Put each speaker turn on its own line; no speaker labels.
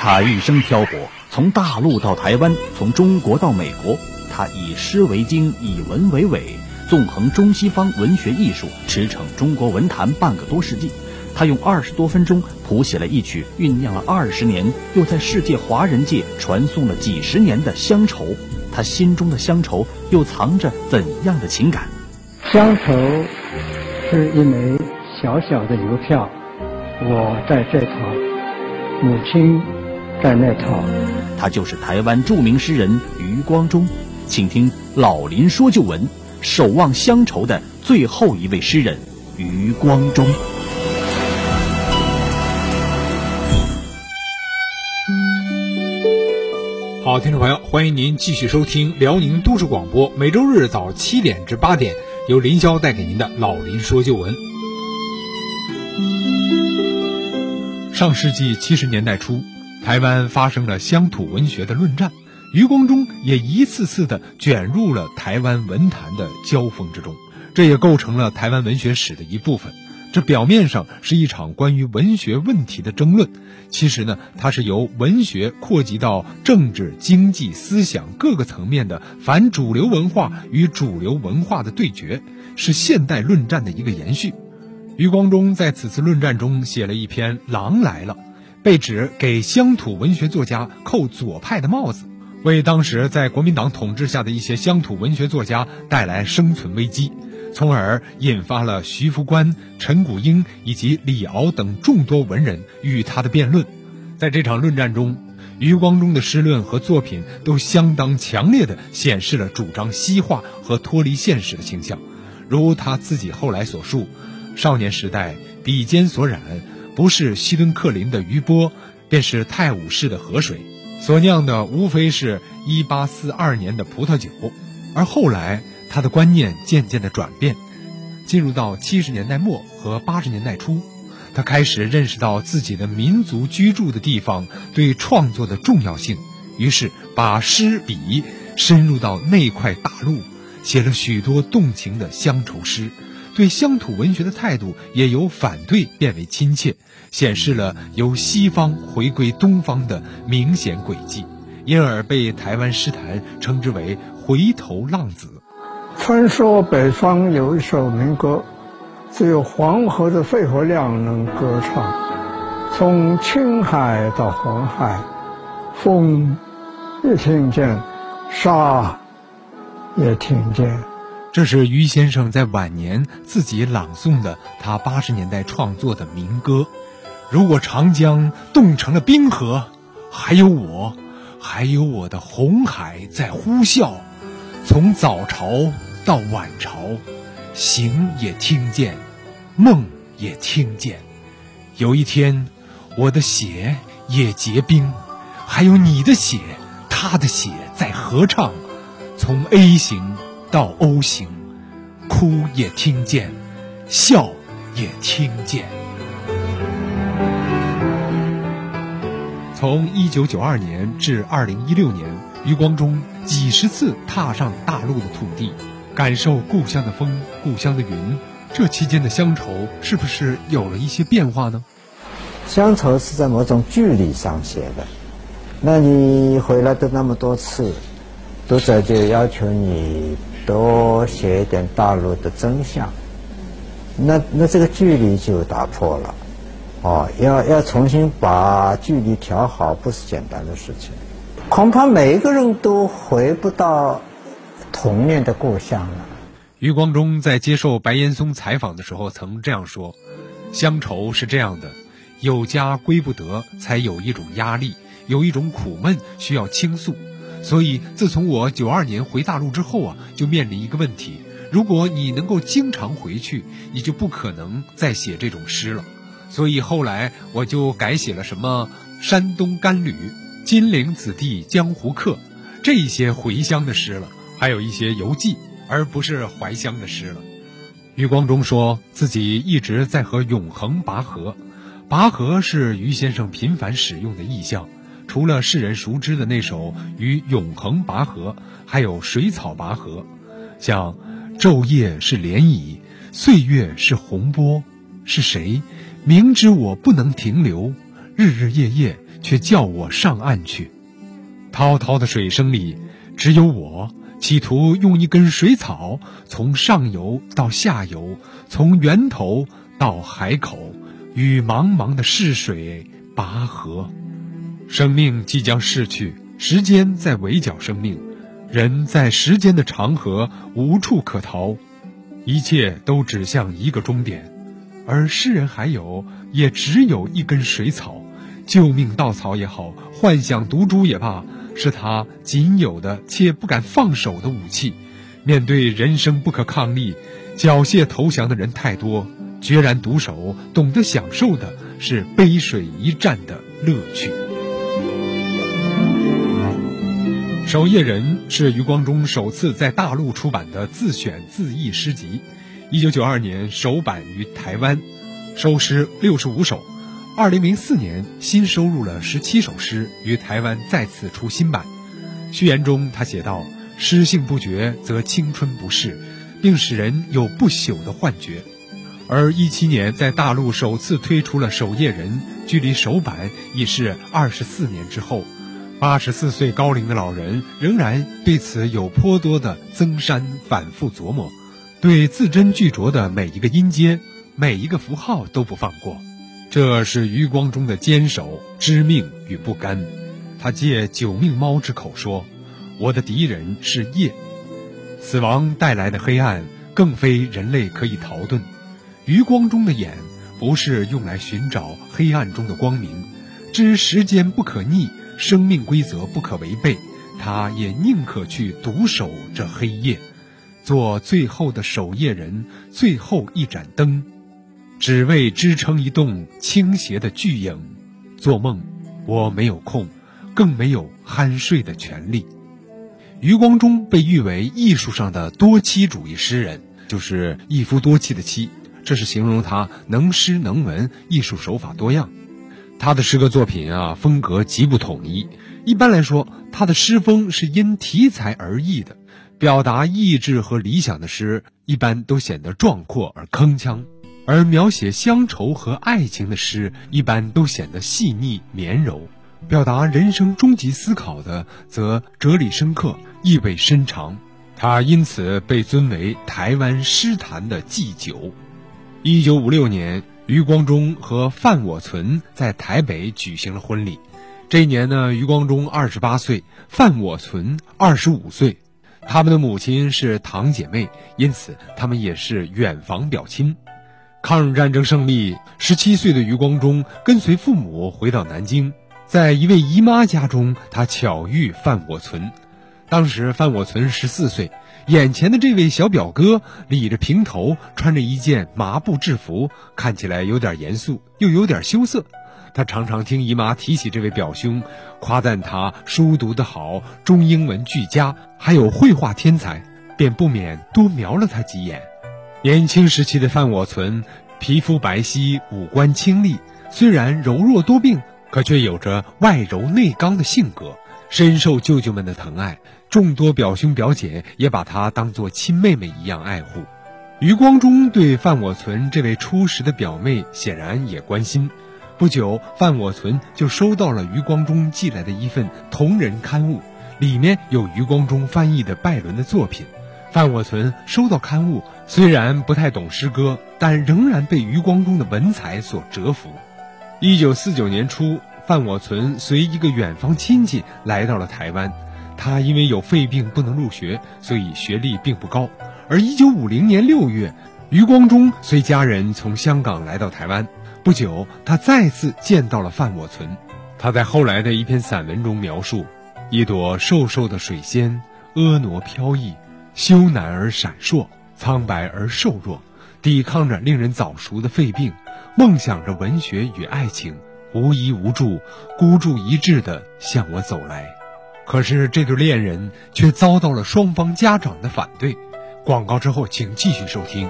他一生漂泊，从大陆到台湾，从中国到美国，他以诗为经，以文为纬，纵横中西方文学艺术，驰骋中国文坛半个多世纪。他用二十多分钟谱写了一曲酝酿了二十年，又在世界华人界传颂了几十年的乡愁。他心中的乡愁又藏着怎样的情感？
乡愁是一枚小小的邮票，我在这头，母亲。在那套，
他就是台湾著名诗人余光中，请听老林说旧闻，守望乡愁的最后一位诗人余光中。
好，听众朋友，欢迎您继续收听辽宁都市广播，每周日早七点至八点，由林霄带给您的老林说旧闻。上世纪七十年代初。台湾发生了乡土文学的论战，余光中也一次次的卷入了台湾文坛的交锋之中，这也构成了台湾文学史的一部分。这表面上是一场关于文学问题的争论，其实呢，它是由文学扩及到政治、经济、思想各个层面的反主流文化与主流文化的对决，是现代论战的一个延续。余光中在此次论战中写了一篇《狼来了》。被指给乡土文学作家扣左派的帽子，为当时在国民党统治下的一些乡土文学作家带来生存危机，从而引发了徐福观、陈谷英以及李敖等众多文人与他的辩论。在这场论战中，余光中的诗论和作品都相当强烈地显示了主张西化和脱离现实的倾向，如他自己后来所述：“少年时代笔尖所染。”不是希顿克林的余波，便是泰晤士的河水，所酿的无非是一八四二年的葡萄酒。而后来，他的观念渐渐的转变，进入到七十年代末和八十年代初，他开始认识到自己的民族居住的地方对创作的重要性，于是把诗笔深入到那块大陆，写了许多动情的乡愁诗。对乡土文学的态度也由反对变为亲切，显示了由西方回归东方的明显轨迹，因而被台湾诗坛称之为“回头浪子”。
传说北方有一首民歌，只有黄河的肺活量能歌唱，从青海到黄海，风也听见，沙也听见。
这是于先生在晚年自己朗诵的他八十年代创作的民歌。如果长江冻成了冰河，还有我，还有我的红海在呼啸。从早朝到晚朝，行也听见，梦也听见。有一天，我的血也结冰，还有你的血，他的血在合唱。从 A 型。到 O 型，哭也听见，笑也听见。从一九九二年至二零一六年，余光中几十次踏上大陆的土地，感受故乡的风、故乡的云。这期间的乡愁是不是有了一些变化呢？
乡愁是在某种距离上写的。那你回来的那么多次，读者就要求你。多写一点大陆的真相，那那这个距离就打破了，哦，要要重新把距离调好，不是简单的事情。恐怕每一个人都回不到童年的故乡了。
余光中在接受白岩松采访的时候曾这样说：“乡愁是这样的，有家归不得，才有一种压力，有一种苦闷需要倾诉。”所以，自从我九二年回大陆之后啊，就面临一个问题：如果你能够经常回去，你就不可能再写这种诗了。所以后来我就改写了什么山东甘旅、金陵子弟江湖客这一些回乡的诗了，还有一些游记，而不是怀乡的诗了。余光中说自己一直在和永恒拔河，拔河是余先生频繁使用的意象。除了世人熟知的那首《与永恒拔河》，还有《水草拔河》，像“昼夜是涟漪，岁月是洪波”，是谁明知我不能停留，日日夜夜却叫我上岸去。滔滔的水声里，只有我企图用一根水草，从上游到下游，从源头到海口，与茫茫的逝水拔河。生命即将逝去，时间在围剿生命，人在时间的长河无处可逃，一切都指向一个终点，而诗人还有，也只有一根水草，救命稻草也好，幻想毒株也罢，是他仅有的且不敢放手的武器。面对人生不可抗力，缴械投降的人太多，决然独守，懂得享受的是背水一战的乐趣。《守夜人》是余光中首次在大陆出版的自选自译诗集，一九九二年首版于台湾，收诗六十五首。二零零四年新收入了十七首诗，于台湾再次出新版。序言中他写道：“诗性不绝，则青春不逝，并使人有不朽的幻觉。”而一七年在大陆首次推出了《守夜人》，距离首版已是二十四年之后。八十四岁高龄的老人仍然对此有颇多的增删，反复琢磨，对字斟句酌的每一个音阶、每一个符号都不放过。这是余光中的坚守、知命与不甘。他借九命猫之口说：“我的敌人是夜，死亡带来的黑暗更非人类可以逃遁。余光中的眼不是用来寻找黑暗中的光明，知时间不可逆。”生命规则不可违背，他也宁可去独守这黑夜，做最后的守夜人，最后一盏灯，只为支撑一栋倾斜的巨影。做梦，我没有空，更没有酣睡的权利。余光中被誉为艺术上的多妻主义诗人，就是一夫多妻的妻，这是形容他能诗能文，艺术手法多样。他的诗歌作品啊，风格极不统一。一般来说，他的诗风是因题材而异的，表达意志和理想的诗一般都显得壮阔而铿锵，而描写乡愁和爱情的诗一般都显得细腻绵柔，表达人生终极思考的则哲理深刻，意味深长。他因此被尊为台湾诗坛的祭酒。一九五六年。余光中和范我存在台北举行了婚礼。这一年呢，余光中二十八岁，范我存二十五岁。他们的母亲是堂姐妹，因此他们也是远房表亲。抗日战争胜利，十七岁的余光中跟随父母回到南京，在一位姨妈家中，他巧遇范我存。当时范我存十四岁。眼前的这位小表哥理着平头，穿着一件麻布制服，看起来有点严肃，又有点羞涩。他常常听姨妈提起这位表兄，夸赞他书读得好，中英文俱佳，还有绘画天才，便不免多瞄了他几眼。年轻时期的范我存，皮肤白皙，五官清丽，虽然柔弱多病，可却有着外柔内刚的性格，深受舅舅们的疼爱。众多表兄表姐也把他当作亲妹妹一样爱护。余光中对范我存这位初识的表妹显然也关心。不久，范我存就收到了余光中寄来的一份同人刊物，里面有余光中翻译的拜伦的作品。范我存收到刊物，虽然不太懂诗歌，但仍然被余光中的文采所折服。一九四九年初，范我存随一个远方亲戚来到了台湾。他因为有肺病不能入学，所以学历并不高。而一九五零年六月，余光中随家人从香港来到台湾。不久，他再次见到了范我存。他在后来的一篇散文中描述：一朵瘦瘦的水仙，婀娜飘逸，羞赧而闪烁，苍白而瘦弱，抵抗着令人早熟的肺病，梦想着文学与爱情，无依无助，孤注一掷地向我走来。可是这对恋人却遭到了双方家长的反对。广告之后，请继续收听。